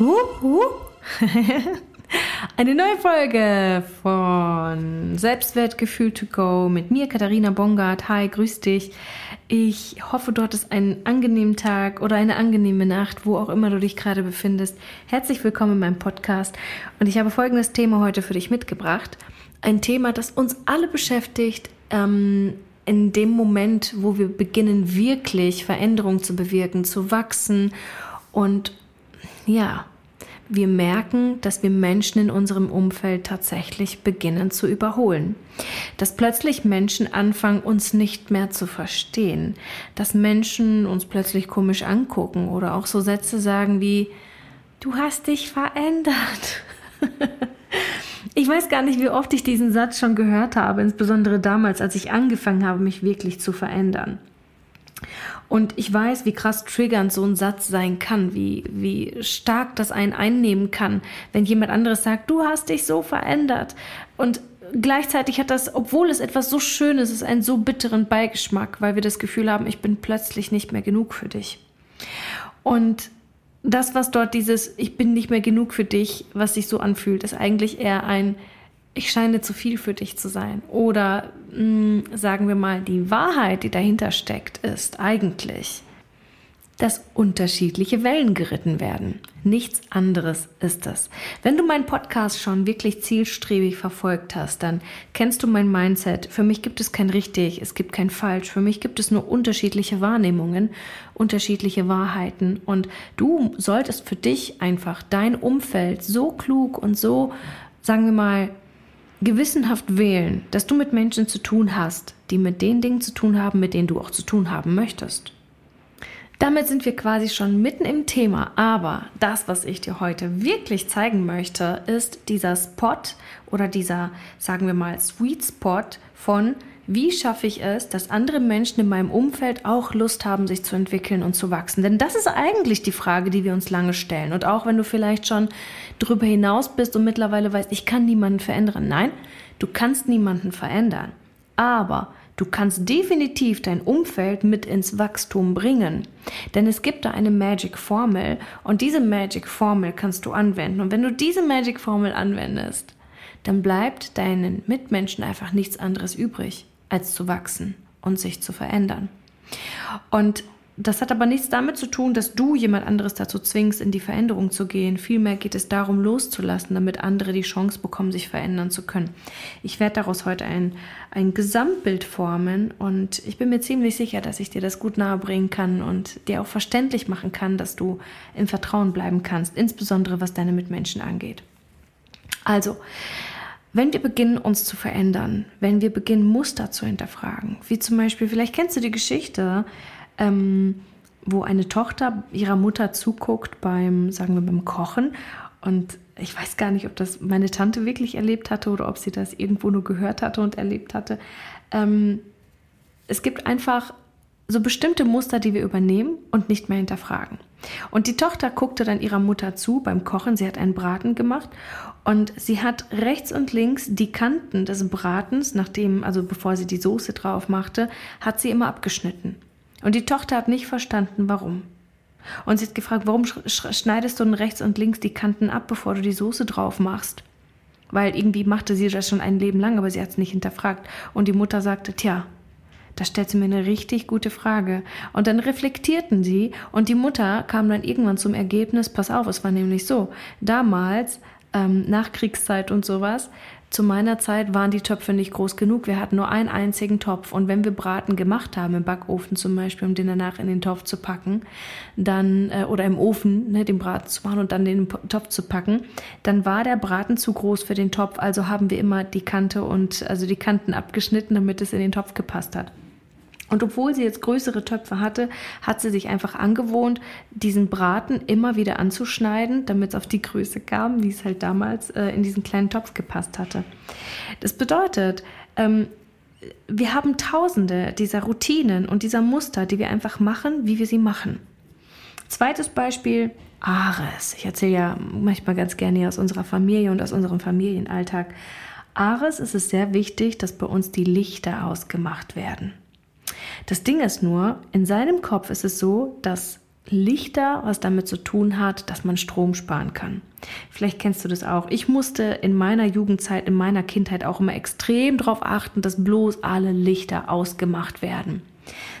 Eine neue Folge von Selbstwertgefühl to go mit mir, Katharina Bongard. Hi, grüß dich. Ich hoffe, du hattest einen angenehmen Tag oder eine angenehme Nacht, wo auch immer du dich gerade befindest. Herzlich willkommen in meinem Podcast. Und ich habe folgendes Thema heute für dich mitgebracht. Ein Thema, das uns alle beschäftigt, ähm, in dem Moment, wo wir beginnen, wirklich Veränderung zu bewirken, zu wachsen und ja, wir merken, dass wir Menschen in unserem Umfeld tatsächlich beginnen zu überholen. Dass plötzlich Menschen anfangen, uns nicht mehr zu verstehen. Dass Menschen uns plötzlich komisch angucken oder auch so Sätze sagen wie, du hast dich verändert. ich weiß gar nicht, wie oft ich diesen Satz schon gehört habe, insbesondere damals, als ich angefangen habe, mich wirklich zu verändern. Und ich weiß, wie krass triggernd so ein Satz sein kann, wie, wie stark das einen einnehmen kann, wenn jemand anderes sagt, du hast dich so verändert. Und gleichzeitig hat das, obwohl es etwas so Schönes ist, einen so bitteren Beigeschmack, weil wir das Gefühl haben, ich bin plötzlich nicht mehr genug für dich. Und das, was dort dieses Ich bin nicht mehr genug für dich, was sich so anfühlt, ist eigentlich eher ein ich scheine zu viel für dich zu sein. Oder mh, hm, sagen wir mal, die Wahrheit, die dahinter steckt, ist eigentlich, dass unterschiedliche Wellen geritten werden. Nichts anderes ist es. Wenn du meinen Podcast schon wirklich zielstrebig verfolgt hast, dann kennst du mein Mindset. Für mich gibt es kein richtig, es gibt kein falsch. Für mich gibt es nur unterschiedliche Wahrnehmungen, unterschiedliche Wahrheiten. Und du solltest für dich einfach dein Umfeld so klug und so, sagen wir mal, gewissenhaft wählen, dass du mit Menschen zu tun hast, die mit den Dingen zu tun haben, mit denen du auch zu tun haben möchtest. Damit sind wir quasi schon mitten im Thema, aber das, was ich dir heute wirklich zeigen möchte, ist dieser Spot oder dieser, sagen wir mal, Sweet Spot von wie schaffe ich es, dass andere Menschen in meinem Umfeld auch Lust haben, sich zu entwickeln und zu wachsen? Denn das ist eigentlich die Frage, die wir uns lange stellen. Und auch wenn du vielleicht schon darüber hinaus bist und mittlerweile weißt, ich kann niemanden verändern. Nein, du kannst niemanden verändern. Aber Du kannst definitiv dein Umfeld mit ins Wachstum bringen. Denn es gibt da eine Magic Formel und diese Magic Formel kannst du anwenden. Und wenn du diese Magic Formel anwendest, dann bleibt deinen Mitmenschen einfach nichts anderes übrig als zu wachsen und sich zu verändern. Und das hat aber nichts damit zu tun, dass du jemand anderes dazu zwingst, in die Veränderung zu gehen. Vielmehr geht es darum, loszulassen, damit andere die Chance bekommen, sich verändern zu können. Ich werde daraus heute ein, ein Gesamtbild formen und ich bin mir ziemlich sicher, dass ich dir das gut nahebringen kann und dir auch verständlich machen kann, dass du im Vertrauen bleiben kannst, insbesondere was deine Mitmenschen angeht. Also, wenn wir beginnen, uns zu verändern, wenn wir beginnen, Muster zu hinterfragen, wie zum Beispiel, vielleicht kennst du die Geschichte, ähm, wo eine Tochter ihrer Mutter zuguckt beim, sagen wir, beim Kochen und ich weiß gar nicht, ob das meine Tante wirklich erlebt hatte oder ob sie das irgendwo nur gehört hatte und erlebt hatte. Ähm, es gibt einfach so bestimmte Muster, die wir übernehmen und nicht mehr hinterfragen. Und die Tochter guckte dann ihrer Mutter zu beim Kochen. Sie hat einen Braten gemacht und sie hat rechts und links die Kanten des Bratens, nachdem, also bevor sie die Soße drauf machte, hat sie immer abgeschnitten. Und die Tochter hat nicht verstanden, warum. Und sie hat gefragt, warum schneidest du denn rechts und links die Kanten ab, bevor du die Soße drauf machst? Weil irgendwie machte sie das schon ein Leben lang, aber sie hat es nicht hinterfragt. Und die Mutter sagte, tja, da stellt sie mir eine richtig gute Frage. Und dann reflektierten sie und die Mutter kam dann irgendwann zum Ergebnis, pass auf, es war nämlich so, damals, ähm, Nachkriegszeit und sowas, zu meiner Zeit waren die Töpfe nicht groß genug. Wir hatten nur einen einzigen Topf. Und wenn wir Braten gemacht haben, im Backofen zum Beispiel, um den danach in den Topf zu packen, dann, äh, oder im Ofen, ne, den Braten zu machen und dann den Topf zu packen, dann war der Braten zu groß für den Topf. Also haben wir immer die Kante und, also die Kanten abgeschnitten, damit es in den Topf gepasst hat. Und obwohl sie jetzt größere Töpfe hatte, hat sie sich einfach angewohnt, diesen Braten immer wieder anzuschneiden, damit es auf die Größe kam, wie es halt damals äh, in diesen kleinen Topf gepasst hatte. Das bedeutet, ähm, wir haben tausende dieser Routinen und dieser Muster, die wir einfach machen, wie wir sie machen. Zweites Beispiel, Ares. Ich erzähle ja manchmal ganz gerne aus unserer Familie und aus unserem Familienalltag. Ares ist es sehr wichtig, dass bei uns die Lichter ausgemacht werden. Das Ding ist nur, in seinem Kopf ist es so, dass Lichter, was damit zu tun hat, dass man Strom sparen kann. Vielleicht kennst du das auch. Ich musste in meiner Jugendzeit, in meiner Kindheit auch immer extrem darauf achten, dass bloß alle Lichter ausgemacht werden.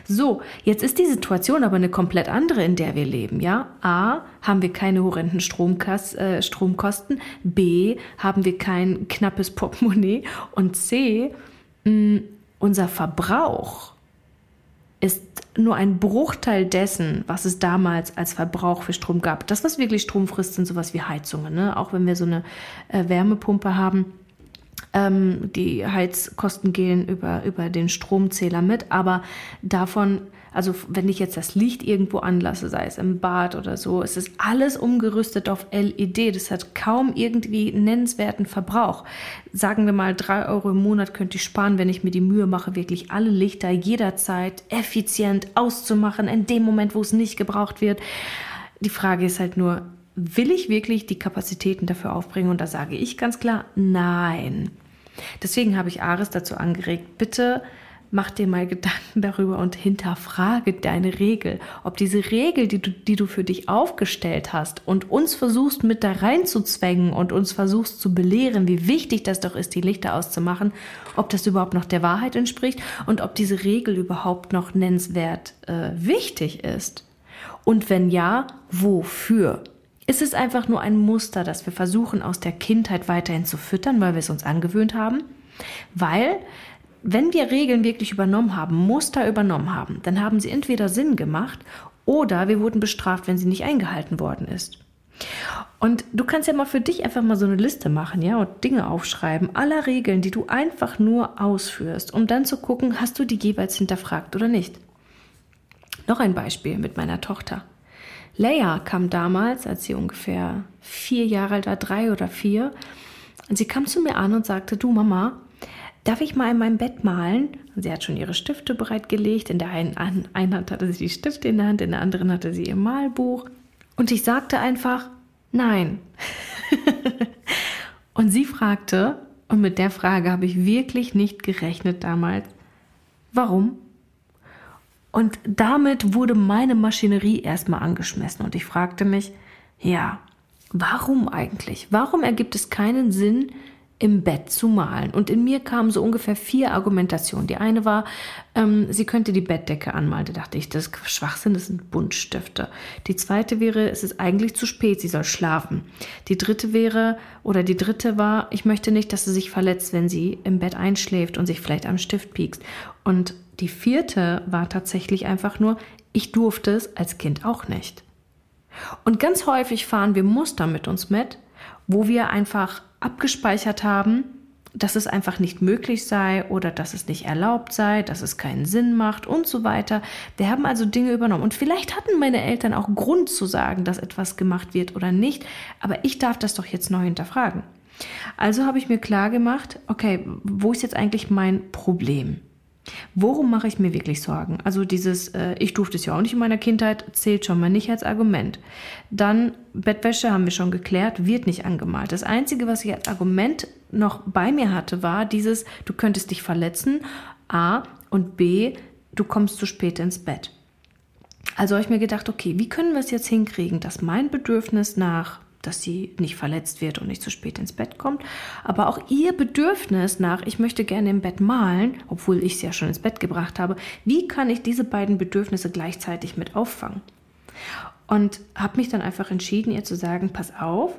So, jetzt ist die Situation aber eine komplett andere, in der wir leben, ja? A, haben wir keine horrenden Stromkas äh, Stromkosten, B, haben wir kein knappes Portemonnaie und C, mh, unser Verbrauch nur ein Bruchteil dessen, was es damals als Verbrauch für Strom gab. Das, was wirklich Strom frisst, sind sowas wie Heizungen. Ne? Auch wenn wir so eine äh, Wärmepumpe haben, ähm, die Heizkosten gehen über, über den Stromzähler mit, aber davon also wenn ich jetzt das Licht irgendwo anlasse, sei es im Bad oder so, es ist alles umgerüstet auf LED. Das hat kaum irgendwie nennenswerten Verbrauch. Sagen wir mal, drei Euro im Monat könnte ich sparen, wenn ich mir die Mühe mache, wirklich alle Lichter jederzeit effizient auszumachen, in dem Moment, wo es nicht gebraucht wird. Die Frage ist halt nur, will ich wirklich die Kapazitäten dafür aufbringen? Und da sage ich ganz klar, nein. Deswegen habe ich Ares dazu angeregt, bitte mach dir mal Gedanken darüber und hinterfrage deine Regel. Ob diese Regel, die du, die du für dich aufgestellt hast und uns versuchst mit da reinzuzwängen und uns versuchst zu belehren, wie wichtig das doch ist, die Lichter auszumachen, ob das überhaupt noch der Wahrheit entspricht und ob diese Regel überhaupt noch nennenswert äh, wichtig ist. Und wenn ja, wofür? Ist es einfach nur ein Muster, das wir versuchen aus der Kindheit weiterhin zu füttern, weil wir es uns angewöhnt haben? Weil wenn wir Regeln wirklich übernommen haben, Muster übernommen haben, dann haben sie entweder Sinn gemacht oder wir wurden bestraft, wenn sie nicht eingehalten worden ist. Und du kannst ja mal für dich einfach mal so eine Liste machen, ja, und Dinge aufschreiben, aller Regeln, die du einfach nur ausführst, um dann zu gucken, hast du die jeweils hinterfragt oder nicht. Noch ein Beispiel mit meiner Tochter. Leia kam damals, als sie ungefähr vier Jahre alt war, drei oder vier, und sie kam zu mir an und sagte, du Mama, darf ich mal in meinem Bett malen? Sie hat schon ihre Stifte bereitgelegt. In der einen, einen Hand hatte sie die Stifte in der Hand, in der anderen hatte sie ihr Malbuch. Und ich sagte einfach, nein. und sie fragte, und mit der Frage habe ich wirklich nicht gerechnet damals, warum? Und damit wurde meine Maschinerie erstmal angeschmissen und ich fragte mich, ja, warum eigentlich? Warum ergibt es keinen Sinn, im Bett zu malen. Und in mir kamen so ungefähr vier Argumentationen. Die eine war, ähm, sie könnte die Bettdecke anmalen. Da dachte ich, das ist Schwachsinn, das sind Buntstifte. Die zweite wäre, es ist eigentlich zu spät, sie soll schlafen. Die dritte wäre, oder die dritte war, ich möchte nicht, dass sie sich verletzt, wenn sie im Bett einschläft und sich vielleicht am Stift piekst. Und die vierte war tatsächlich einfach nur, ich durfte es als Kind auch nicht. Und ganz häufig fahren wir Muster mit uns mit, wo wir einfach abgespeichert haben, dass es einfach nicht möglich sei oder dass es nicht erlaubt sei, dass es keinen Sinn macht und so weiter. Wir haben also Dinge übernommen. Und vielleicht hatten meine Eltern auch Grund zu sagen, dass etwas gemacht wird oder nicht, aber ich darf das doch jetzt neu hinterfragen. Also habe ich mir klar gemacht, okay, wo ist jetzt eigentlich mein Problem? Worum mache ich mir wirklich Sorgen? Also dieses, äh, ich durfte es ja auch nicht in meiner Kindheit, zählt schon mal nicht als Argument. Dann Bettwäsche haben wir schon geklärt, wird nicht angemalt. Das Einzige, was ich als Argument noch bei mir hatte, war dieses, du könntest dich verletzen, A und B, du kommst zu spät ins Bett. Also habe ich mir gedacht, okay, wie können wir es jetzt hinkriegen, dass mein Bedürfnis nach dass sie nicht verletzt wird und nicht zu spät ins Bett kommt. Aber auch ihr Bedürfnis nach, ich möchte gerne im Bett malen, obwohl ich sie ja schon ins Bett gebracht habe, wie kann ich diese beiden Bedürfnisse gleichzeitig mit auffangen? Und habe mich dann einfach entschieden, ihr zu sagen, pass auf,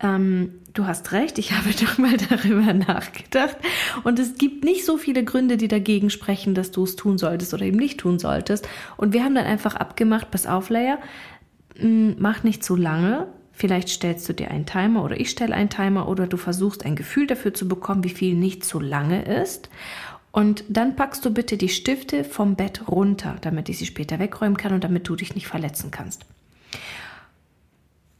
ähm, du hast recht, ich habe doch mal darüber nachgedacht. Und es gibt nicht so viele Gründe, die dagegen sprechen, dass du es tun solltest oder eben nicht tun solltest. Und wir haben dann einfach abgemacht, pass auf, Leia, mach nicht zu lange, Vielleicht stellst du dir einen Timer oder ich stelle einen Timer oder du versuchst ein Gefühl dafür zu bekommen, wie viel nicht zu lange ist. Und dann packst du bitte die Stifte vom Bett runter, damit ich sie später wegräumen kann und damit du dich nicht verletzen kannst.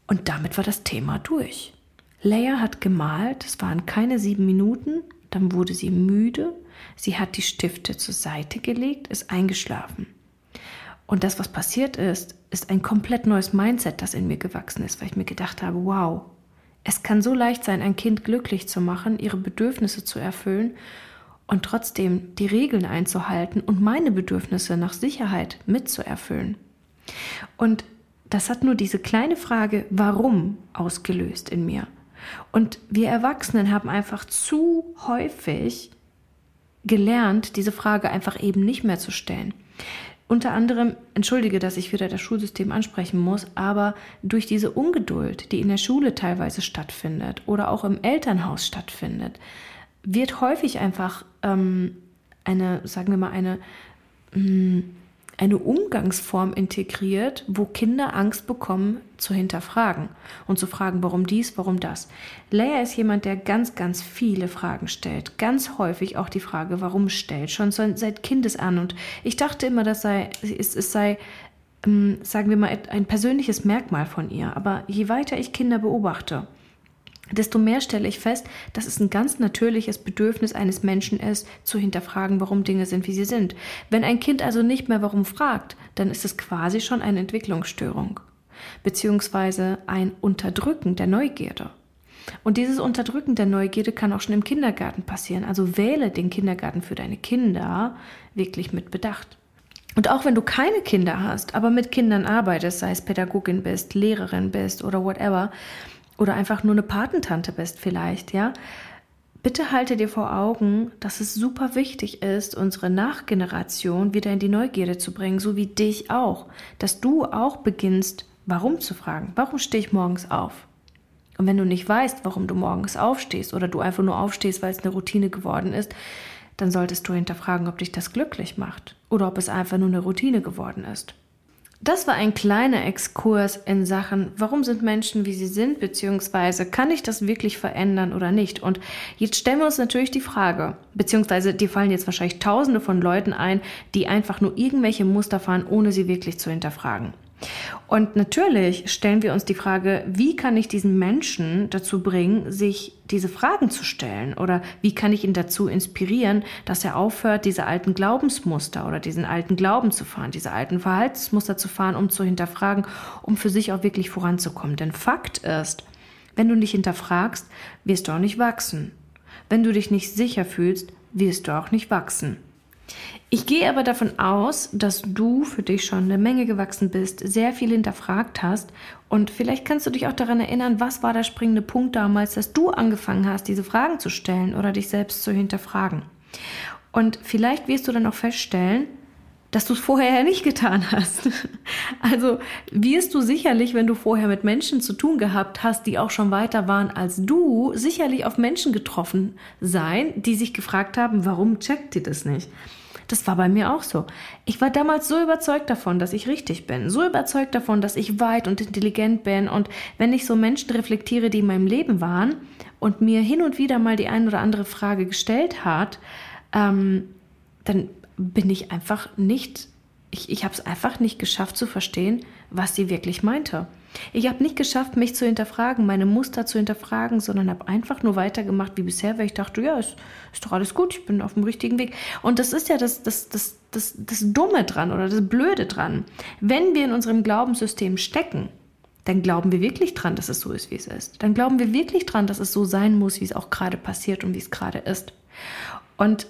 Und damit war das Thema durch. Leia hat gemalt, es waren keine sieben Minuten, dann wurde sie müde, sie hat die Stifte zur Seite gelegt, ist eingeschlafen. Und das, was passiert ist, ist ein komplett neues Mindset, das in mir gewachsen ist, weil ich mir gedacht habe, wow, es kann so leicht sein, ein Kind glücklich zu machen, ihre Bedürfnisse zu erfüllen und trotzdem die Regeln einzuhalten und meine Bedürfnisse nach Sicherheit mitzuerfüllen. Und das hat nur diese kleine Frage, warum, ausgelöst in mir. Und wir Erwachsenen haben einfach zu häufig gelernt, diese Frage einfach eben nicht mehr zu stellen. Unter anderem, entschuldige, dass ich wieder das Schulsystem ansprechen muss, aber durch diese Ungeduld, die in der Schule teilweise stattfindet oder auch im Elternhaus stattfindet, wird häufig einfach ähm, eine, sagen wir mal, eine mh, mm, eine Umgangsform integriert, wo Kinder Angst bekommen zu hinterfragen und zu fragen, warum dies, warum das. Leia ist jemand, der ganz, ganz viele Fragen stellt, ganz häufig auch die Frage, warum stellt, schon seit Kindesan. Und ich dachte immer, das sei, es, es sei, ähm, sagen wir mal, ein persönliches Merkmal von ihr. Aber je weiter ich Kinder beobachte, desto mehr stelle ich fest, dass es ein ganz natürliches Bedürfnis eines Menschen ist, zu hinterfragen, warum Dinge sind, wie sie sind. Wenn ein Kind also nicht mehr warum fragt, dann ist es quasi schon eine Entwicklungsstörung, beziehungsweise ein Unterdrücken der Neugierde. Und dieses Unterdrücken der Neugierde kann auch schon im Kindergarten passieren. Also wähle den Kindergarten für deine Kinder wirklich mit Bedacht. Und auch wenn du keine Kinder hast, aber mit Kindern arbeitest, sei es Pädagogin bist, Lehrerin bist oder whatever, oder einfach nur eine Patentante bist vielleicht, ja, bitte halte dir vor Augen, dass es super wichtig ist, unsere Nachgeneration wieder in die Neugierde zu bringen, so wie dich auch, dass du auch beginnst, warum zu fragen. Warum stehe ich morgens auf? Und wenn du nicht weißt, warum du morgens aufstehst oder du einfach nur aufstehst, weil es eine Routine geworden ist, dann solltest du hinterfragen, ob dich das glücklich macht oder ob es einfach nur eine Routine geworden ist. Das war ein kleiner Exkurs in Sachen, warum sind Menschen, wie sie sind, beziehungsweise kann ich das wirklich verändern oder nicht? Und jetzt stellen wir uns natürlich die Frage, beziehungsweise dir fallen jetzt wahrscheinlich tausende von Leuten ein, die einfach nur irgendwelche Muster fahren, ohne sie wirklich zu hinterfragen. Und natürlich stellen wir uns die Frage, wie kann ich diesen Menschen dazu bringen, sich diese Fragen zu stellen? Oder wie kann ich ihn dazu inspirieren, dass er aufhört, diese alten Glaubensmuster oder diesen alten Glauben zu fahren, diese alten Verhaltensmuster zu fahren, um zu hinterfragen, um für sich auch wirklich voranzukommen? Denn Fakt ist, wenn du nicht hinterfragst, wirst du auch nicht wachsen. Wenn du dich nicht sicher fühlst, wirst du auch nicht wachsen. Ich gehe aber davon aus, dass du für dich schon eine Menge gewachsen bist, sehr viel hinterfragt hast und vielleicht kannst du dich auch daran erinnern, was war der springende Punkt damals, dass du angefangen hast, diese Fragen zu stellen oder dich selbst zu hinterfragen. Und vielleicht wirst du dann auch feststellen, dass du es vorher ja nicht getan hast. Also wirst du sicherlich, wenn du vorher mit Menschen zu tun gehabt hast, die auch schon weiter waren als du, sicherlich auf Menschen getroffen sein, die sich gefragt haben, warum checkt ihr das nicht? Das war bei mir auch so. Ich war damals so überzeugt davon, dass ich richtig bin, so überzeugt davon, dass ich weit und intelligent bin. Und wenn ich so Menschen reflektiere, die in meinem Leben waren und mir hin und wieder mal die ein oder andere Frage gestellt hat, ähm, dann bin ich einfach nicht, ich, ich habe es einfach nicht geschafft zu verstehen, was sie wirklich meinte. Ich habe nicht geschafft, mich zu hinterfragen, meine Muster zu hinterfragen, sondern habe einfach nur weitergemacht wie bisher, weil ich dachte, ja, ist, ist doch alles gut, ich bin auf dem richtigen Weg. Und das ist ja das, das, das, das, das Dumme dran oder das Blöde dran. Wenn wir in unserem Glaubenssystem stecken, dann glauben wir wirklich dran, dass es so ist, wie es ist. Dann glauben wir wirklich dran, dass es so sein muss, wie es auch gerade passiert und wie es gerade ist. Und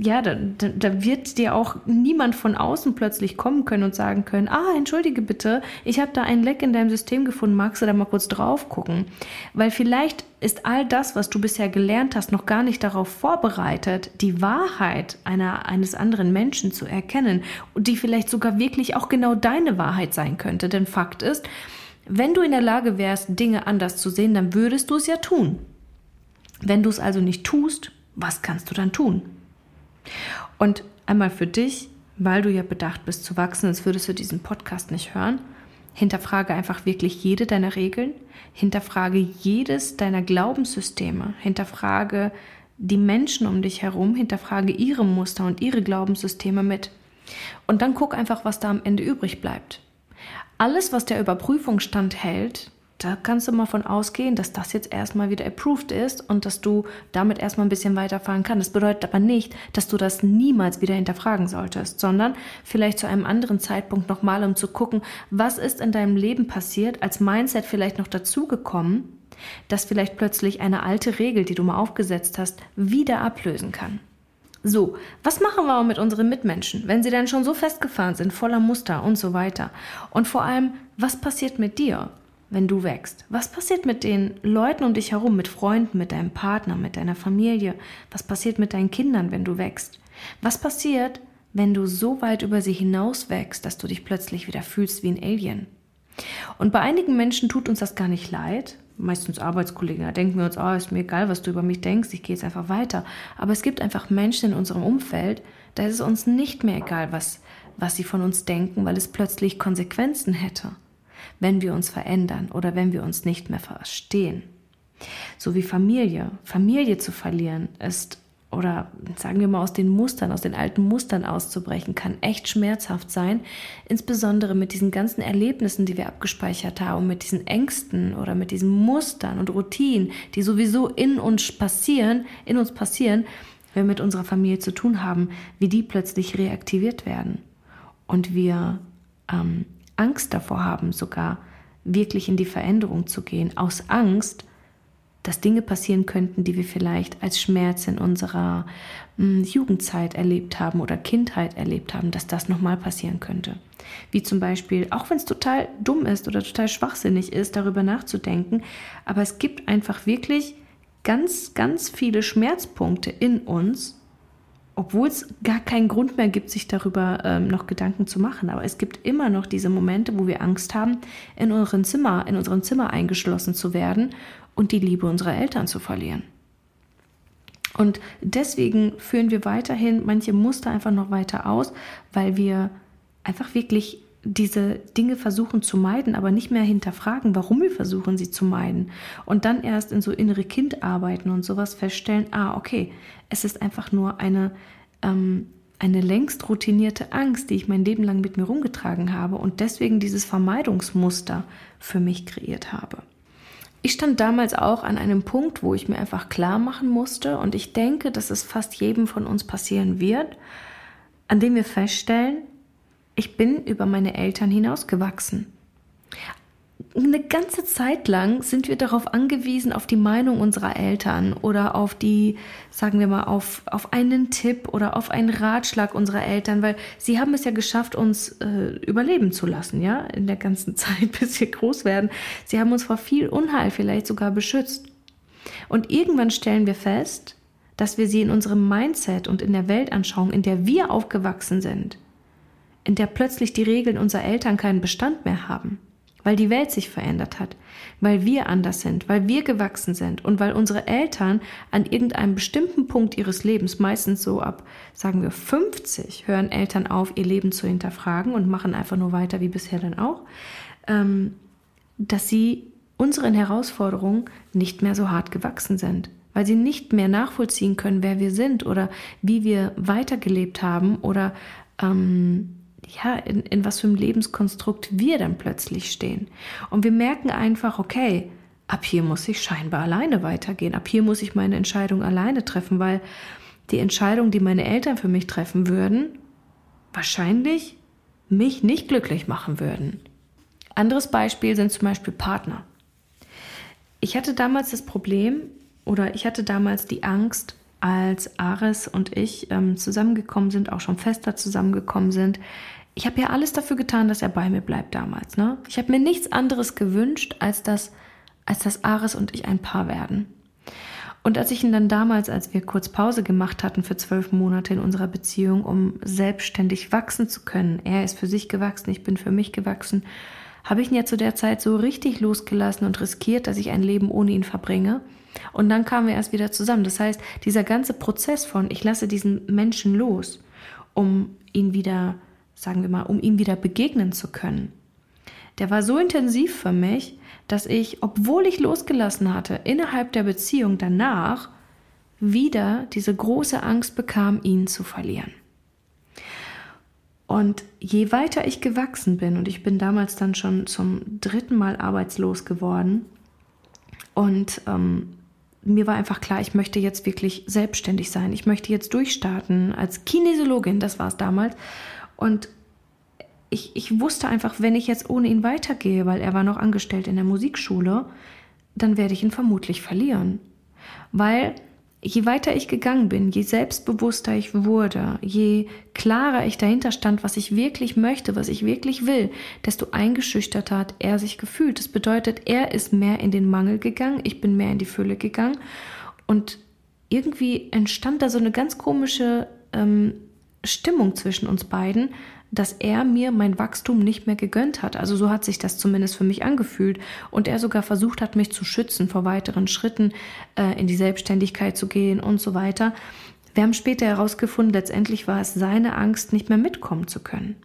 ja, da, da, wird dir auch niemand von außen plötzlich kommen können und sagen können, ah, entschuldige bitte, ich habe da ein Leck in deinem System gefunden, magst du da mal kurz drauf gucken? Weil vielleicht ist all das, was du bisher gelernt hast, noch gar nicht darauf vorbereitet, die Wahrheit einer, eines anderen Menschen zu erkennen die vielleicht sogar wirklich auch genau deine Wahrheit sein könnte. Denn Fakt ist, wenn du in der Lage wärst, Dinge anders zu sehen, dann würdest du es ja tun. Wenn du es also nicht tust, was kannst du dann tun? Und einmal für dich, weil du ja bedacht bist zu wachsen, sonst würdest du diesen Podcast nicht hören. Hinterfrage einfach wirklich jede deiner Regeln, hinterfrage jedes deiner Glaubenssysteme, hinterfrage die Menschen um dich herum, hinterfrage ihre Muster und ihre Glaubenssysteme mit. Und dann guck einfach, was da am Ende übrig bleibt. Alles, was der Überprüfung standhält, da kannst du mal von ausgehen, dass das jetzt erstmal wieder approved ist und dass du damit erstmal ein bisschen weiterfahren kannst. Das bedeutet aber nicht, dass du das niemals wieder hinterfragen solltest, sondern vielleicht zu einem anderen Zeitpunkt nochmal, um zu gucken, was ist in deinem Leben passiert, als Mindset vielleicht noch dazugekommen, dass vielleicht plötzlich eine alte Regel, die du mal aufgesetzt hast, wieder ablösen kann. So, was machen wir mit unseren Mitmenschen, wenn sie dann schon so festgefahren sind, voller Muster und so weiter? Und vor allem, was passiert mit dir, wenn du wächst? Was passiert mit den Leuten um dich herum, mit Freunden, mit deinem Partner, mit deiner Familie? Was passiert mit deinen Kindern, wenn du wächst? Was passiert, wenn du so weit über sie hinaus wächst, dass du dich plötzlich wieder fühlst wie ein Alien? Und bei einigen Menschen tut uns das gar nicht leid, meistens Arbeitskollegen, da denken wir uns, oh, ist mir egal, was du über mich denkst, ich gehe jetzt einfach weiter. Aber es gibt einfach Menschen in unserem Umfeld, da ist es uns nicht mehr egal, was, was sie von uns denken, weil es plötzlich Konsequenzen hätte, wenn wir uns verändern oder wenn wir uns nicht mehr verstehen. So wie Familie. Familie zu verlieren ist oder sagen wir mal aus den Mustern, aus den alten Mustern auszubrechen, kann echt schmerzhaft sein, insbesondere mit diesen ganzen Erlebnissen, die wir abgespeichert haben, mit diesen Ängsten oder mit diesen Mustern und Routinen, die sowieso in uns passieren, in uns passieren, wenn wir mit unserer Familie zu tun haben, wie die plötzlich reaktiviert werden und wir ähm, Angst davor haben, sogar wirklich in die Veränderung zu gehen, aus Angst, dass Dinge passieren könnten, die wir vielleicht als Schmerz in unserer hm, Jugendzeit erlebt haben oder Kindheit erlebt haben, dass das nochmal passieren könnte. Wie zum Beispiel, auch wenn es total dumm ist oder total schwachsinnig ist, darüber nachzudenken, aber es gibt einfach wirklich ganz, ganz viele Schmerzpunkte in uns, obwohl es gar keinen Grund mehr gibt, sich darüber ähm, noch Gedanken zu machen. Aber es gibt immer noch diese Momente, wo wir Angst haben, in unserem Zimmer, in unserem Zimmer eingeschlossen zu werden und die Liebe unserer Eltern zu verlieren. Und deswegen führen wir weiterhin manche Muster einfach noch weiter aus, weil wir einfach wirklich diese Dinge versuchen zu meiden, aber nicht mehr hinterfragen, warum wir versuchen, sie zu meiden. Und dann erst in so innere Kindarbeiten und sowas feststellen, ah, okay, es ist einfach nur eine, ähm, eine längst routinierte Angst, die ich mein Leben lang mit mir rumgetragen habe und deswegen dieses Vermeidungsmuster für mich kreiert habe. Ich stand damals auch an einem Punkt, wo ich mir einfach klar machen musste und ich denke, dass es fast jedem von uns passieren wird, an dem wir feststellen, ich bin über meine Eltern hinausgewachsen eine ganze Zeit lang sind wir darauf angewiesen, auf die Meinung unserer Eltern oder auf die, sagen wir mal, auf, auf einen Tipp oder auf einen Ratschlag unserer Eltern, weil sie haben es ja geschafft, uns äh, überleben zu lassen, ja, in der ganzen Zeit, bis wir groß werden. Sie haben uns vor viel Unheil vielleicht sogar beschützt. Und irgendwann stellen wir fest, dass wir sie in unserem Mindset und in der Weltanschauung, in der wir aufgewachsen sind, in der plötzlich die Regeln unserer Eltern keinen Bestand mehr haben weil die Welt sich verändert hat, weil wir anders sind, weil wir gewachsen sind und weil unsere Eltern an irgendeinem bestimmten Punkt ihres Lebens, meistens so ab, sagen wir 50, hören Eltern auf, ihr Leben zu hinterfragen und machen einfach nur weiter wie bisher dann auch, ähm, dass sie unseren Herausforderungen nicht mehr so hart gewachsen sind, weil sie nicht mehr nachvollziehen können, wer wir sind oder wie wir weitergelebt haben oder ähm, ja, in, in was für einem Lebenskonstrukt wir dann plötzlich stehen. Und wir merken einfach, okay, ab hier muss ich scheinbar alleine weitergehen, ab hier muss ich meine Entscheidung alleine treffen, weil die Entscheidung, die meine Eltern für mich treffen würden, wahrscheinlich mich nicht glücklich machen würden. Anderes Beispiel sind zum Beispiel Partner. Ich hatte damals das Problem oder ich hatte damals die Angst, als Ares und ich ähm, zusammengekommen sind, auch schon fester zusammengekommen sind, ich habe ja alles dafür getan, dass er bei mir bleibt damals. Ne? Ich habe mir nichts anderes gewünscht, als dass, als dass Ares und ich ein Paar werden. Und als ich ihn dann damals, als wir kurz Pause gemacht hatten für zwölf Monate in unserer Beziehung, um selbstständig wachsen zu können, er ist für sich gewachsen, ich bin für mich gewachsen, habe ich ihn ja zu der Zeit so richtig losgelassen und riskiert, dass ich ein Leben ohne ihn verbringe. Und dann kamen wir erst wieder zusammen. Das heißt, dieser ganze Prozess von, ich lasse diesen Menschen los, um ihn wieder sagen wir mal, um ihm wieder begegnen zu können. Der war so intensiv für mich, dass ich, obwohl ich losgelassen hatte, innerhalb der Beziehung danach wieder diese große Angst bekam, ihn zu verlieren. Und je weiter ich gewachsen bin, und ich bin damals dann schon zum dritten Mal arbeitslos geworden, und ähm, mir war einfach klar, ich möchte jetzt wirklich selbstständig sein. Ich möchte jetzt durchstarten als Kinesiologin, das war es damals. Und ich, ich wusste einfach, wenn ich jetzt ohne ihn weitergehe, weil er war noch angestellt in der Musikschule, dann werde ich ihn vermutlich verlieren. Weil je weiter ich gegangen bin, je selbstbewusster ich wurde, je klarer ich dahinter stand, was ich wirklich möchte, was ich wirklich will, desto eingeschüchterter hat er sich gefühlt. Das bedeutet, er ist mehr in den Mangel gegangen, ich bin mehr in die Fülle gegangen und irgendwie entstand da so eine ganz komische ähm, Stimmung zwischen uns beiden, dass er mir mein Wachstum nicht mehr gegönnt hat. Also so hat sich das zumindest für mich angefühlt. Und er sogar versucht hat, mich zu schützen vor weiteren Schritten, äh, in die Selbstständigkeit zu gehen und so weiter. Wir haben später herausgefunden, letztendlich war es seine Angst, nicht mehr mitkommen zu können.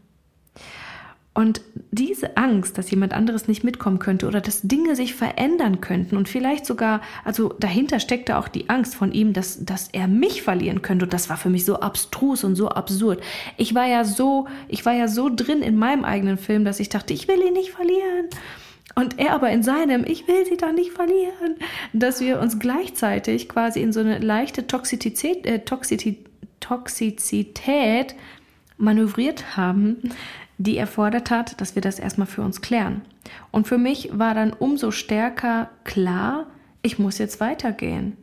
Und diese Angst, dass jemand anderes nicht mitkommen könnte oder dass Dinge sich verändern könnten und vielleicht sogar, also dahinter steckte auch die Angst von ihm, dass, dass er mich verlieren könnte. Und das war für mich so abstrus und so absurd. Ich war ja so, ich war ja so drin in meinem eigenen Film, dass ich dachte, ich will ihn nicht verlieren. Und er aber in seinem, ich will sie doch nicht verlieren, dass wir uns gleichzeitig quasi in so eine leichte Toxizität, äh, Toxizität, Toxizität manövriert haben, die erfordert hat, dass wir das erstmal für uns klären. Und für mich war dann umso stärker klar, ich muss jetzt weitergehen.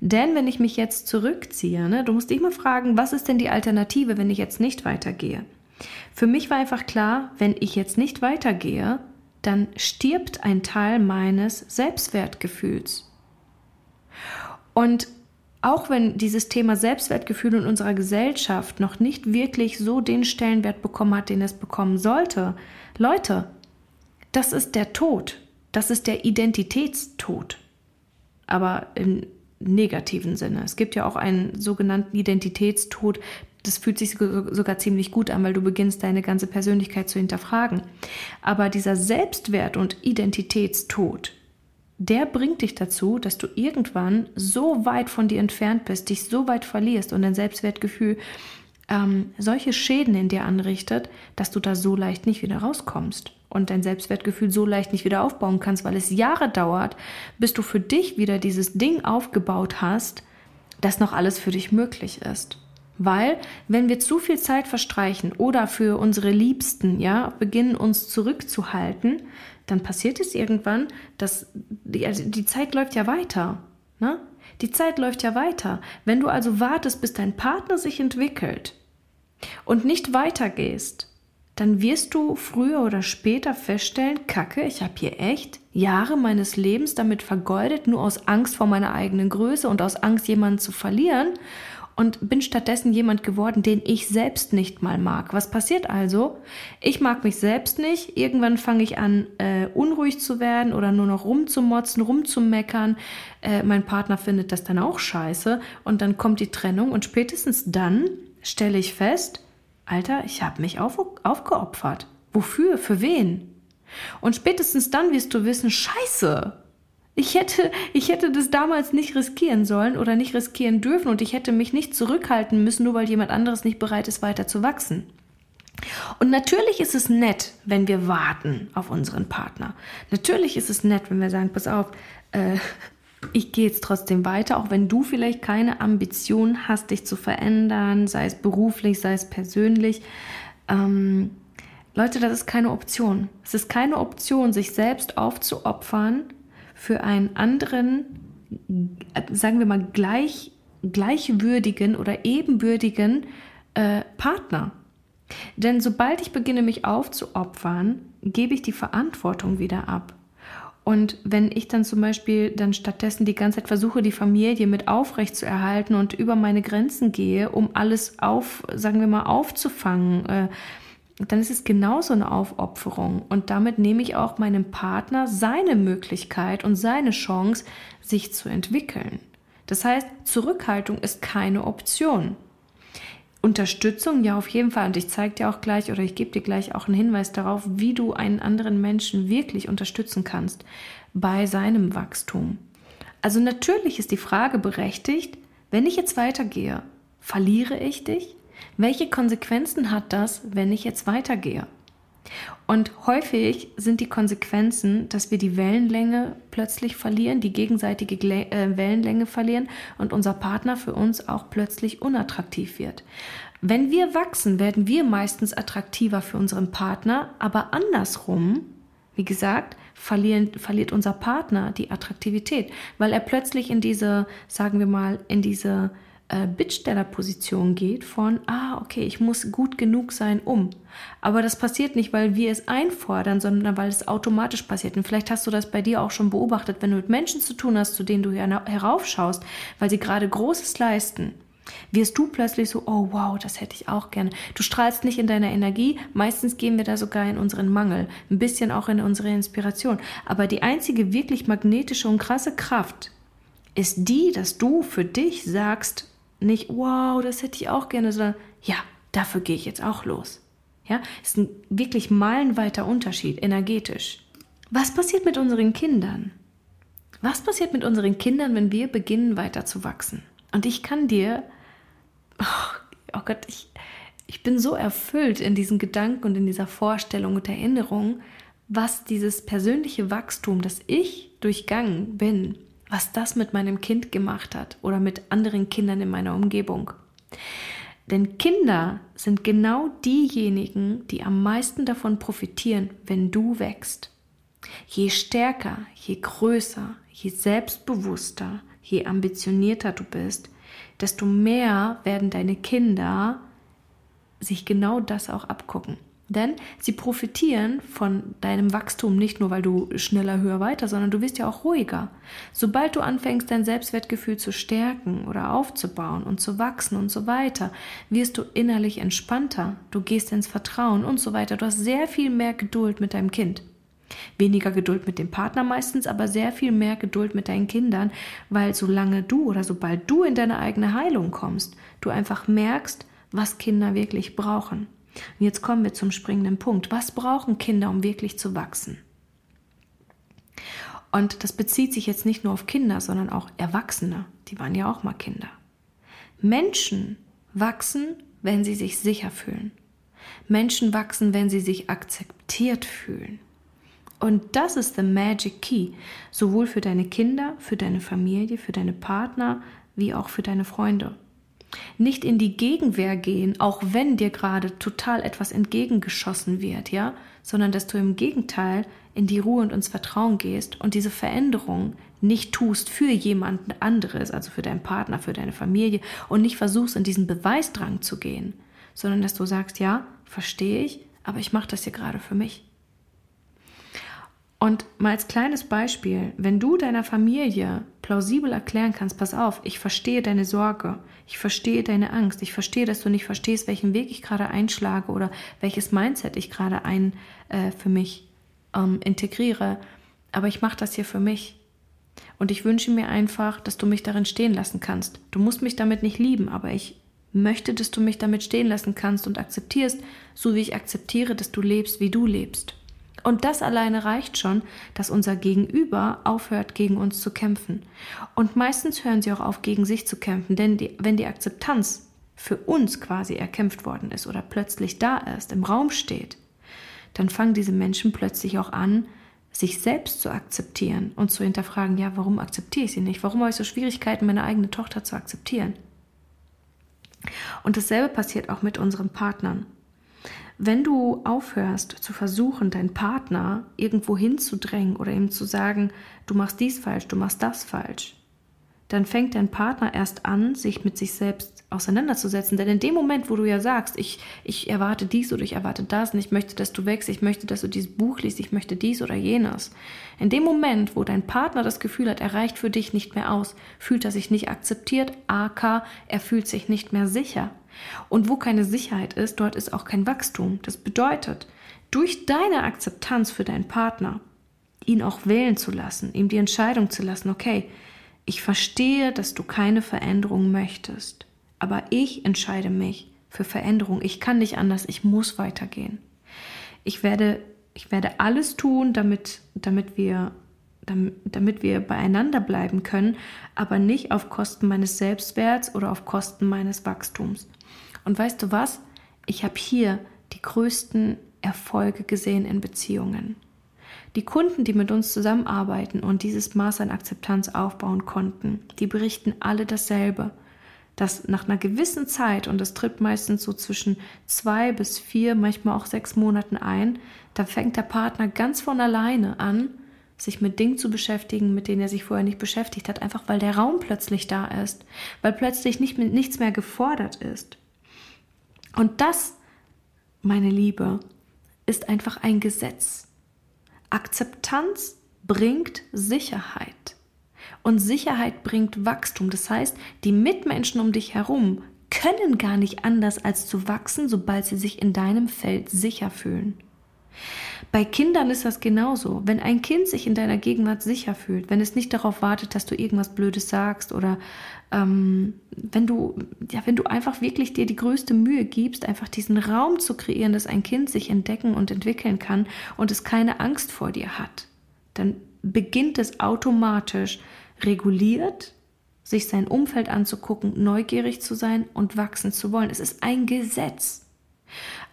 Denn wenn ich mich jetzt zurückziehe, ne, du musst dich mal fragen, was ist denn die Alternative, wenn ich jetzt nicht weitergehe? Für mich war einfach klar, wenn ich jetzt nicht weitergehe, dann stirbt ein Teil meines Selbstwertgefühls. Und auch wenn dieses Thema Selbstwertgefühl in unserer Gesellschaft noch nicht wirklich so den Stellenwert bekommen hat, den es bekommen sollte, Leute, das ist der Tod. Das ist der Identitätstod. Aber im negativen Sinne. Es gibt ja auch einen sogenannten Identitätstod. Das fühlt sich sogar ziemlich gut an, weil du beginnst, deine ganze Persönlichkeit zu hinterfragen. Aber dieser Selbstwert- und Identitätstod, der bringt dich dazu, dass du irgendwann so weit von dir entfernt bist, dich so weit verlierst und dein Selbstwertgefühl ähm, solche Schäden in dir anrichtet, dass du da so leicht nicht wieder rauskommst und dein Selbstwertgefühl so leicht nicht wieder aufbauen kannst, weil es Jahre dauert, bis du für dich wieder dieses Ding aufgebaut hast, dass noch alles für dich möglich ist. Weil, wenn wir zu viel Zeit verstreichen oder für unsere Liebsten, ja, beginnen uns zurückzuhalten, dann passiert es irgendwann, dass die, also die Zeit läuft ja weiter. Ne? Die Zeit läuft ja weiter. Wenn du also wartest, bis dein Partner sich entwickelt und nicht weitergehst, dann wirst du früher oder später feststellen, Kacke, ich habe hier echt Jahre meines Lebens damit vergeudet, nur aus Angst vor meiner eigenen Größe und aus Angst, jemanden zu verlieren und bin stattdessen jemand geworden, den ich selbst nicht mal mag. Was passiert also? Ich mag mich selbst nicht. Irgendwann fange ich an, äh, unruhig zu werden oder nur noch rumzumotzen, rumzumeckern. Äh, mein Partner findet das dann auch scheiße und dann kommt die Trennung und spätestens dann stelle ich fest, Alter, ich habe mich auf, aufgeopfert. Wofür? Für wen? Und spätestens dann wirst du wissen, scheiße, ich hätte, ich hätte das damals nicht riskieren sollen oder nicht riskieren dürfen und ich hätte mich nicht zurückhalten müssen, nur weil jemand anderes nicht bereit ist, weiter zu wachsen. Und natürlich ist es nett, wenn wir warten auf unseren Partner. Natürlich ist es nett, wenn wir sagen, pass auf, äh, ich gehe jetzt trotzdem weiter, auch wenn du vielleicht keine Ambition hast, dich zu verändern, sei es beruflich, sei es persönlich. Ähm, Leute, das ist keine Option. Es ist keine Option, sich selbst aufzuopfern, für einen anderen, sagen wir mal, gleich, gleichwürdigen oder ebenbürtigen äh, Partner. Denn sobald ich beginne, mich aufzuopfern, gebe ich die Verantwortung wieder ab. Und wenn ich dann zum Beispiel dann stattdessen die ganze Zeit versuche, die Familie mit aufrecht zu erhalten und über meine Grenzen gehe, um alles auf, sagen wir mal, aufzufangen, äh, dann ist es genauso eine Aufopferung. Und damit nehme ich auch meinem Partner seine Möglichkeit und seine Chance, sich zu entwickeln. Das heißt, Zurückhaltung ist keine Option. Unterstützung, ja, auf jeden Fall. Und ich zeige dir auch gleich oder ich gebe dir gleich auch einen Hinweis darauf, wie du einen anderen Menschen wirklich unterstützen kannst bei seinem Wachstum. Also natürlich ist die Frage berechtigt, wenn ich jetzt weitergehe, verliere ich dich? Welche Konsequenzen hat das, wenn ich jetzt weitergehe? Und häufig sind die Konsequenzen, dass wir die Wellenlänge plötzlich verlieren, die gegenseitige äh, Wellenlänge verlieren und unser Partner für uns auch plötzlich unattraktiv wird. Wenn wir wachsen, werden wir meistens attraktiver für unseren Partner, aber andersrum, wie gesagt, verlieren, verliert unser Partner die Attraktivität, weil er plötzlich in diese, sagen wir mal, in diese äh, Bittstellerposition geht von, ah, okay, ich muss gut genug sein, um. Aber das passiert nicht, weil wir es einfordern, sondern weil es automatisch passiert. Und vielleicht hast du das bei dir auch schon beobachtet, wenn du mit Menschen zu tun hast, zu denen du heraufschaust, weil sie gerade Großes leisten wirst du plötzlich so, oh wow, das hätte ich auch gerne. Du strahlst nicht in deiner Energie, meistens gehen wir da sogar in unseren Mangel, ein bisschen auch in unsere Inspiration. Aber die einzige wirklich magnetische und krasse Kraft ist die, dass du für dich sagst, nicht, wow, das hätte ich auch gerne, sondern ja, dafür gehe ich jetzt auch los. Ja, ist ein wirklich meilenweiter Unterschied energetisch. Was passiert mit unseren Kindern? Was passiert mit unseren Kindern, wenn wir beginnen weiter zu wachsen? Und ich kann dir, oh, oh Gott, ich, ich bin so erfüllt in diesen Gedanken und in dieser Vorstellung und Erinnerung, was dieses persönliche Wachstum, das ich durchgangen bin, was das mit meinem Kind gemacht hat oder mit anderen Kindern in meiner Umgebung. Denn Kinder sind genau diejenigen, die am meisten davon profitieren, wenn du wächst. Je stärker, je größer, je selbstbewusster, je ambitionierter du bist, desto mehr werden deine Kinder sich genau das auch abgucken. Denn sie profitieren von deinem Wachstum nicht nur, weil du schneller, höher, weiter, sondern du wirst ja auch ruhiger. Sobald du anfängst, dein Selbstwertgefühl zu stärken oder aufzubauen und zu wachsen und so weiter, wirst du innerlich entspannter, du gehst ins Vertrauen und so weiter. Du hast sehr viel mehr Geduld mit deinem Kind. Weniger Geduld mit dem Partner meistens, aber sehr viel mehr Geduld mit deinen Kindern, weil solange du oder sobald du in deine eigene Heilung kommst, du einfach merkst, was Kinder wirklich brauchen. Und jetzt kommen wir zum springenden Punkt. Was brauchen Kinder, um wirklich zu wachsen? Und das bezieht sich jetzt nicht nur auf Kinder, sondern auch Erwachsene. Die waren ja auch mal Kinder. Menschen wachsen, wenn sie sich sicher fühlen. Menschen wachsen, wenn sie sich akzeptiert fühlen. Und das ist the magic key, sowohl für deine Kinder, für deine Familie, für deine Partner, wie auch für deine Freunde. Nicht in die Gegenwehr gehen, auch wenn dir gerade total etwas entgegengeschossen wird, ja, sondern dass du im Gegenteil in die Ruhe und ins Vertrauen gehst und diese Veränderung nicht tust für jemand anderes, also für deinen Partner, für deine Familie und nicht versuchst in diesen Beweisdrang zu gehen, sondern dass du sagst, ja, verstehe ich, aber ich mache das hier gerade für mich. Und mal als kleines Beispiel, wenn du deiner Familie plausibel erklären kannst, pass auf, ich verstehe deine Sorge, ich verstehe deine Angst, ich verstehe, dass du nicht verstehst, welchen Weg ich gerade einschlage oder welches Mindset ich gerade ein äh, für mich ähm, integriere, aber ich mache das hier für mich. Und ich wünsche mir einfach, dass du mich darin stehen lassen kannst. Du musst mich damit nicht lieben, aber ich möchte, dass du mich damit stehen lassen kannst und akzeptierst, so wie ich akzeptiere, dass du lebst, wie du lebst. Und das alleine reicht schon, dass unser Gegenüber aufhört, gegen uns zu kämpfen. Und meistens hören sie auch auf, gegen sich zu kämpfen, denn die, wenn die Akzeptanz für uns quasi erkämpft worden ist oder plötzlich da ist, im Raum steht, dann fangen diese Menschen plötzlich auch an, sich selbst zu akzeptieren und zu hinterfragen, ja, warum akzeptiere ich sie nicht? Warum habe ich so Schwierigkeiten, meine eigene Tochter zu akzeptieren? Und dasselbe passiert auch mit unseren Partnern. Wenn du aufhörst zu versuchen, deinen Partner irgendwo hinzudrängen oder ihm zu sagen, du machst dies falsch, du machst das falsch, dann fängt dein Partner erst an, sich mit sich selbst auseinanderzusetzen. Denn in dem Moment, wo du ja sagst, ich, ich erwarte dies oder ich erwarte das und ich möchte, dass du wächst, ich möchte, dass du dieses Buch liest, ich möchte dies oder jenes. In dem Moment, wo dein Partner das Gefühl hat, er reicht für dich nicht mehr aus, fühlt er sich nicht akzeptiert, AK, er fühlt sich nicht mehr sicher. Und wo keine Sicherheit ist, dort ist auch kein Wachstum. Das bedeutet, durch deine Akzeptanz für deinen Partner, ihn auch wählen zu lassen, ihm die Entscheidung zu lassen, okay, ich verstehe, dass du keine Veränderung möchtest, aber ich entscheide mich für Veränderung. Ich kann nicht anders, ich muss weitergehen. Ich werde, ich werde alles tun, damit, damit, wir, damit, damit wir beieinander bleiben können, aber nicht auf Kosten meines Selbstwerts oder auf Kosten meines Wachstums. Und weißt du was? Ich habe hier die größten Erfolge gesehen in Beziehungen. Die Kunden, die mit uns zusammenarbeiten und dieses Maß an Akzeptanz aufbauen konnten, die berichten alle dasselbe, dass nach einer gewissen Zeit, und das tritt meistens so zwischen zwei bis vier, manchmal auch sechs Monaten ein, da fängt der Partner ganz von alleine an, sich mit Dingen zu beschäftigen, mit denen er sich vorher nicht beschäftigt hat, einfach weil der Raum plötzlich da ist, weil plötzlich nicht, nichts mehr gefordert ist. Und das, meine Liebe, ist einfach ein Gesetz. Akzeptanz bringt Sicherheit. Und Sicherheit bringt Wachstum. Das heißt, die Mitmenschen um dich herum können gar nicht anders als zu wachsen, sobald sie sich in deinem Feld sicher fühlen. Bei Kindern ist das genauso. Wenn ein Kind sich in deiner Gegenwart sicher fühlt, wenn es nicht darauf wartet, dass du irgendwas Blödes sagst oder ähm, wenn du, ja, wenn du einfach wirklich dir die größte Mühe gibst, einfach diesen Raum zu kreieren, dass ein Kind sich entdecken und entwickeln kann und es keine Angst vor dir hat, dann beginnt es automatisch reguliert, sich sein Umfeld anzugucken, neugierig zu sein und wachsen zu wollen. Es ist ein Gesetz.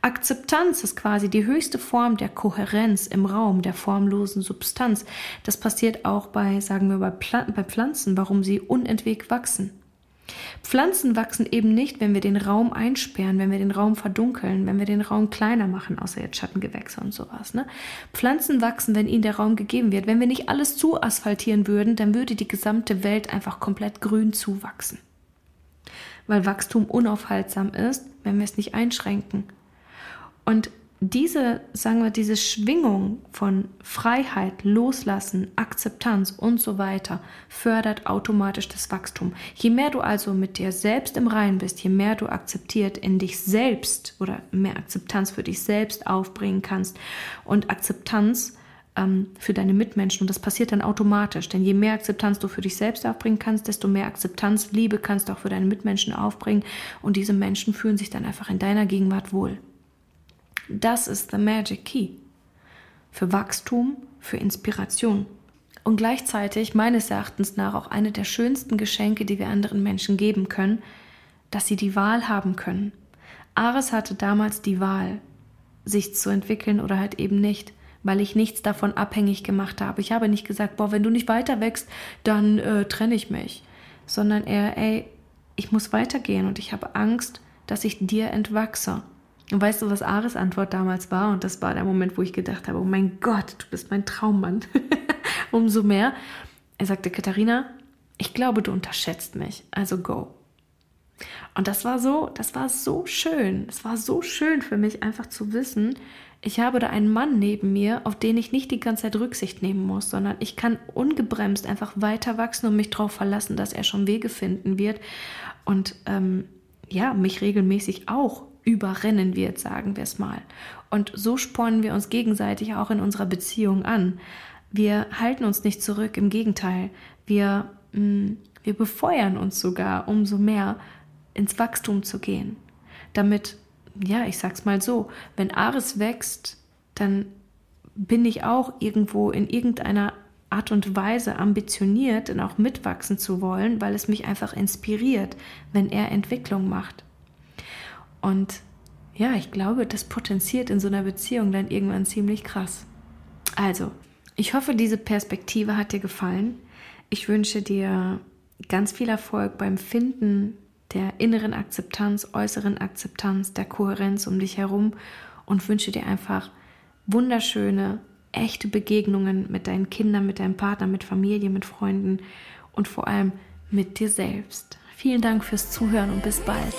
Akzeptanz ist quasi die höchste Form der Kohärenz im Raum, der formlosen Substanz. Das passiert auch bei, sagen wir, bei, bei Pflanzen, warum sie unentwegt wachsen. Pflanzen wachsen eben nicht, wenn wir den Raum einsperren, wenn wir den Raum verdunkeln, wenn wir den Raum kleiner machen, außer jetzt Schattengewächse und sowas. Ne? Pflanzen wachsen, wenn ihnen der Raum gegeben wird. Wenn wir nicht alles zu asphaltieren würden, dann würde die gesamte Welt einfach komplett grün zuwachsen. Weil Wachstum unaufhaltsam ist, wenn wir es nicht einschränken. Und diese, sagen wir, diese Schwingung von Freiheit, Loslassen, Akzeptanz und so weiter fördert automatisch das Wachstum. Je mehr du also mit dir selbst im Reinen bist, je mehr du akzeptiert in dich selbst oder mehr Akzeptanz für dich selbst aufbringen kannst und Akzeptanz ähm, für deine Mitmenschen und das passiert dann automatisch, denn je mehr Akzeptanz du für dich selbst aufbringen kannst, desto mehr Akzeptanz, Liebe kannst du auch für deine Mitmenschen aufbringen und diese Menschen fühlen sich dann einfach in deiner Gegenwart wohl. Das ist the magic key. Für Wachstum, für Inspiration. Und gleichzeitig meines Erachtens nach auch eine der schönsten Geschenke, die wir anderen Menschen geben können, dass sie die Wahl haben können. Ares hatte damals die Wahl, sich zu entwickeln oder halt eben nicht, weil ich nichts davon abhängig gemacht habe. Ich habe nicht gesagt, boah, wenn du nicht weiter wächst, dann äh, trenne ich mich, sondern eher, ey, ich muss weitergehen und ich habe Angst, dass ich dir entwachse. Und weißt du, was Ares Antwort damals war? Und das war der Moment, wo ich gedacht habe, oh mein Gott, du bist mein Traummann. Umso mehr. Er sagte, Katharina, ich glaube, du unterschätzt mich. Also go. Und das war so, das war so schön. Es war so schön für mich, einfach zu wissen, ich habe da einen Mann neben mir, auf den ich nicht die ganze Zeit Rücksicht nehmen muss, sondern ich kann ungebremst einfach weiter wachsen und mich darauf verlassen, dass er schon Wege finden wird und ähm, ja, mich regelmäßig auch überrennen wird, sagen wir es mal. Und so spornen wir uns gegenseitig auch in unserer Beziehung an. Wir halten uns nicht zurück, im Gegenteil, wir, mh, mm, wir befeuern uns sogar umso mehr ins Wachstum zu gehen. Damit, ja, ich sag's mal so, wenn Ares wächst, dann bin ich auch irgendwo in irgendeiner Art und Weise ambitioniert und auch mitwachsen zu wollen, weil es mich einfach inspiriert, wenn er Entwicklung macht. Und ja, ich glaube, das potenziert in so einer Beziehung dann irgendwann ziemlich krass. Also, ich hoffe, diese Perspektive hat dir gefallen. Ich wünsche dir ganz viel Erfolg beim Finden der inneren Akzeptanz, äußeren Akzeptanz, der Kohärenz um dich herum und wünsche dir einfach wunderschöne, echte Begegnungen mit deinen Kindern, mit deinem Partner, mit Familie, mit Freunden und vor allem mit dir selbst. Vielen Dank fürs Zuhören und bis bald.